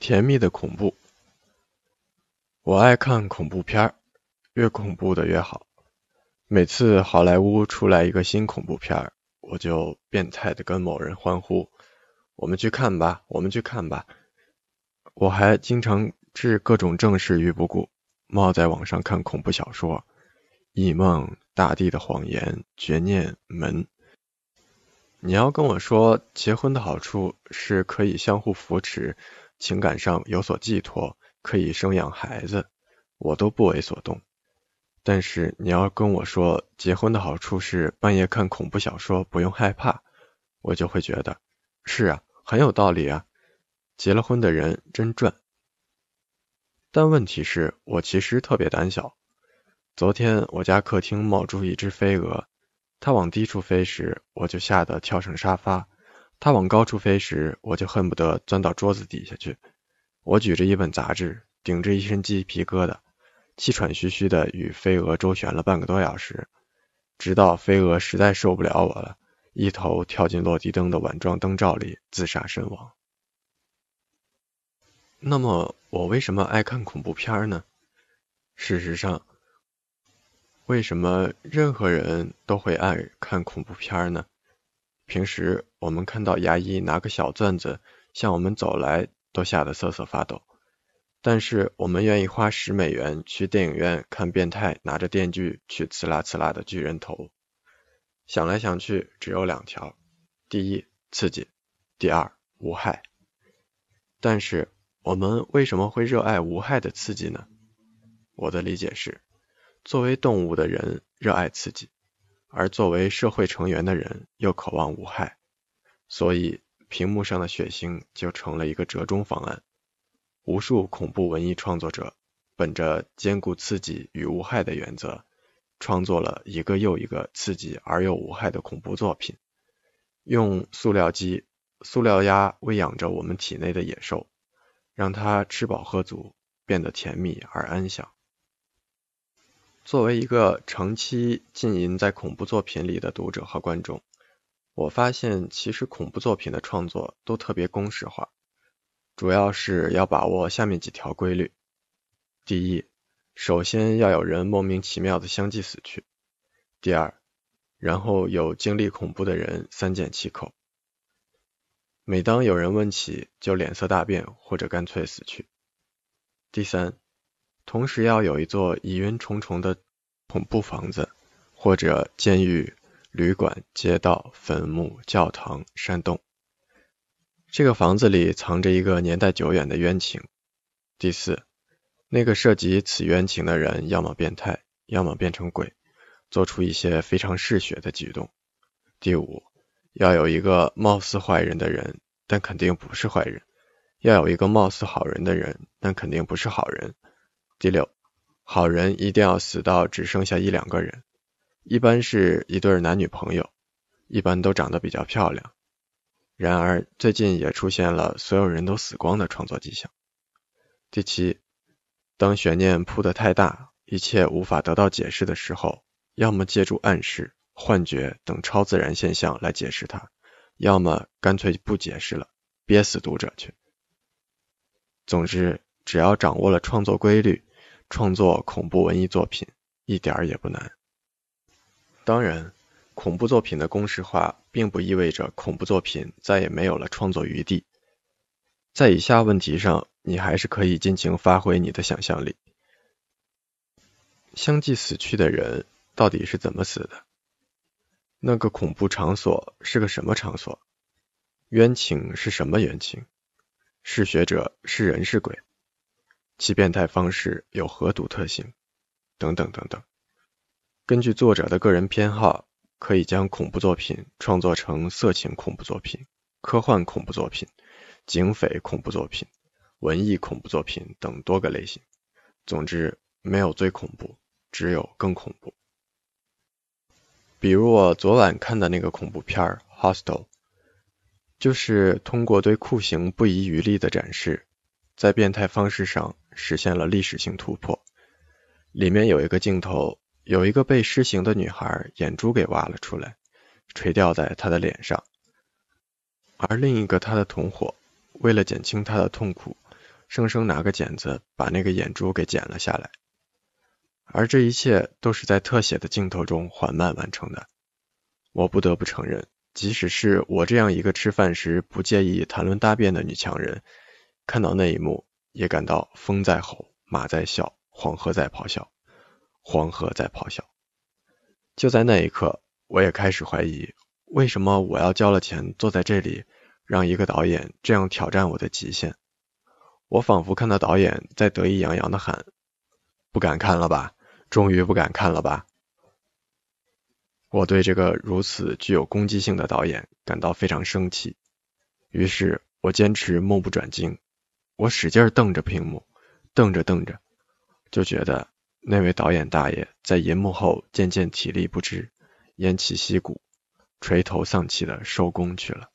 甜蜜的恐怖，我爱看恐怖片儿，越恐怖的越好。每次好莱坞出来一个新恐怖片，我就变态的跟某人欢呼：“我们去看吧，我们去看吧！”我还经常置各种正事于不顾，冒在网上看恐怖小说，《异梦》《大地的谎言》《绝念》《门》。你要跟我说结婚的好处是可以相互扶持。情感上有所寄托，可以生养孩子，我都不为所动。但是你要跟我说结婚的好处是半夜看恐怖小说不用害怕，我就会觉得是啊，很有道理啊。结了婚的人真赚。但问题是我其实特别胆小。昨天我家客厅冒出一只飞蛾，它往低处飞时，我就吓得跳上沙发。它往高处飞时，我就恨不得钻到桌子底下去。我举着一本杂志，顶着一身鸡皮疙瘩，气喘吁吁的与飞蛾周旋了半个多小时，直到飞蛾实在受不了我了，一头跳进落地灯的碗状灯罩里，自杀身亡。那么，我为什么爱看恐怖片呢？事实上，为什么任何人都会爱看恐怖片呢？平时我们看到牙医拿个小钻子向我们走来，都吓得瑟瑟发抖。但是我们愿意花十美元去电影院看变态拿着电锯去刺啦刺啦的巨人头。想来想去，只有两条：第一，刺激；第二，无害。但是我们为什么会热爱无害的刺激呢？我的理解是，作为动物的人热爱刺激。而作为社会成员的人又渴望无害，所以屏幕上的血腥就成了一个折中方案。无数恐怖文艺创作者本着兼顾刺激与无害的原则，创作了一个又一个刺激而又无害的恐怖作品，用塑料鸡、塑料鸭喂养着我们体内的野兽，让它吃饱喝足，变得甜蜜而安详。作为一个长期浸淫在恐怖作品里的读者和观众，我发现其实恐怖作品的创作都特别公式化，主要是要把握下面几条规律：第一，首先要有人莫名其妙的相继死去；第二，然后有经历恐怖的人三缄其口；每当有人问起，就脸色大变或者干脆死去；第三。同时要有一座疑云重重的恐怖房子，或者监狱、旅馆、街道、坟墓、教堂、山洞。这个房子里藏着一个年代久远的冤情。第四，那个涉及此冤情的人，要么变态，要么变成鬼，做出一些非常嗜血的举动。第五，要有一个貌似坏人的人，但肯定不是坏人；要有一个貌似好人的人，但肯定不是好人。第六，好人一定要死到只剩下一两个人，一般是一对男女朋友，一般都长得比较漂亮。然而最近也出现了所有人都死光的创作迹象。第七，当悬念铺得太大，一切无法得到解释的时候，要么借助暗示、幻觉等超自然现象来解释它，要么干脆不解释了，憋死读者去。总之，只要掌握了创作规律。创作恐怖文艺作品一点儿也不难。当然，恐怖作品的公式化并不意味着恐怖作品再也没有了创作余地。在以下问题上，你还是可以尽情发挥你的想象力：相继死去的人到底是怎么死的？那个恐怖场所是个什么场所？冤情是什么冤情？嗜血者是人是鬼？其变态方式有何独特性？等等等等。根据作者的个人偏好，可以将恐怖作品创作成色情恐怖作品、科幻恐怖作品、警匪恐怖作品、文艺恐怖作品等多个类型。总之，没有最恐怖，只有更恐怖。比如我昨晚看的那个恐怖片《Hostel》，就是通过对酷刑不遗余力的展示。在变态方式上实现了历史性突破。里面有一个镜头，有一个被施刑的女孩眼珠给挖了出来，垂吊在她的脸上，而另一个她的同伙为了减轻她的痛苦，生生拿个剪子把那个眼珠给剪了下来。而这一切都是在特写的镜头中缓慢完成的。我不得不承认，即使是我这样一个吃饭时不介意谈论大便的女强人，看到那一幕也感到风在吼，马在笑，黄河在咆哮，黄河在咆哮。就在那一刻，我也开始怀疑，为什么我要交了钱坐在这里，让一个导演这样挑战我的极限？我仿佛看到导演在得意洋洋的喊：“不敢看了吧？终于不敢看了吧？”我对这个如此具有攻击性的导演感到非常生气，于是我坚持目不转睛，我使劲瞪着屏幕，瞪着瞪着，就觉得那位导演大爷在银幕后渐渐体力不支，偃旗息鼓，垂头丧气的收工去了。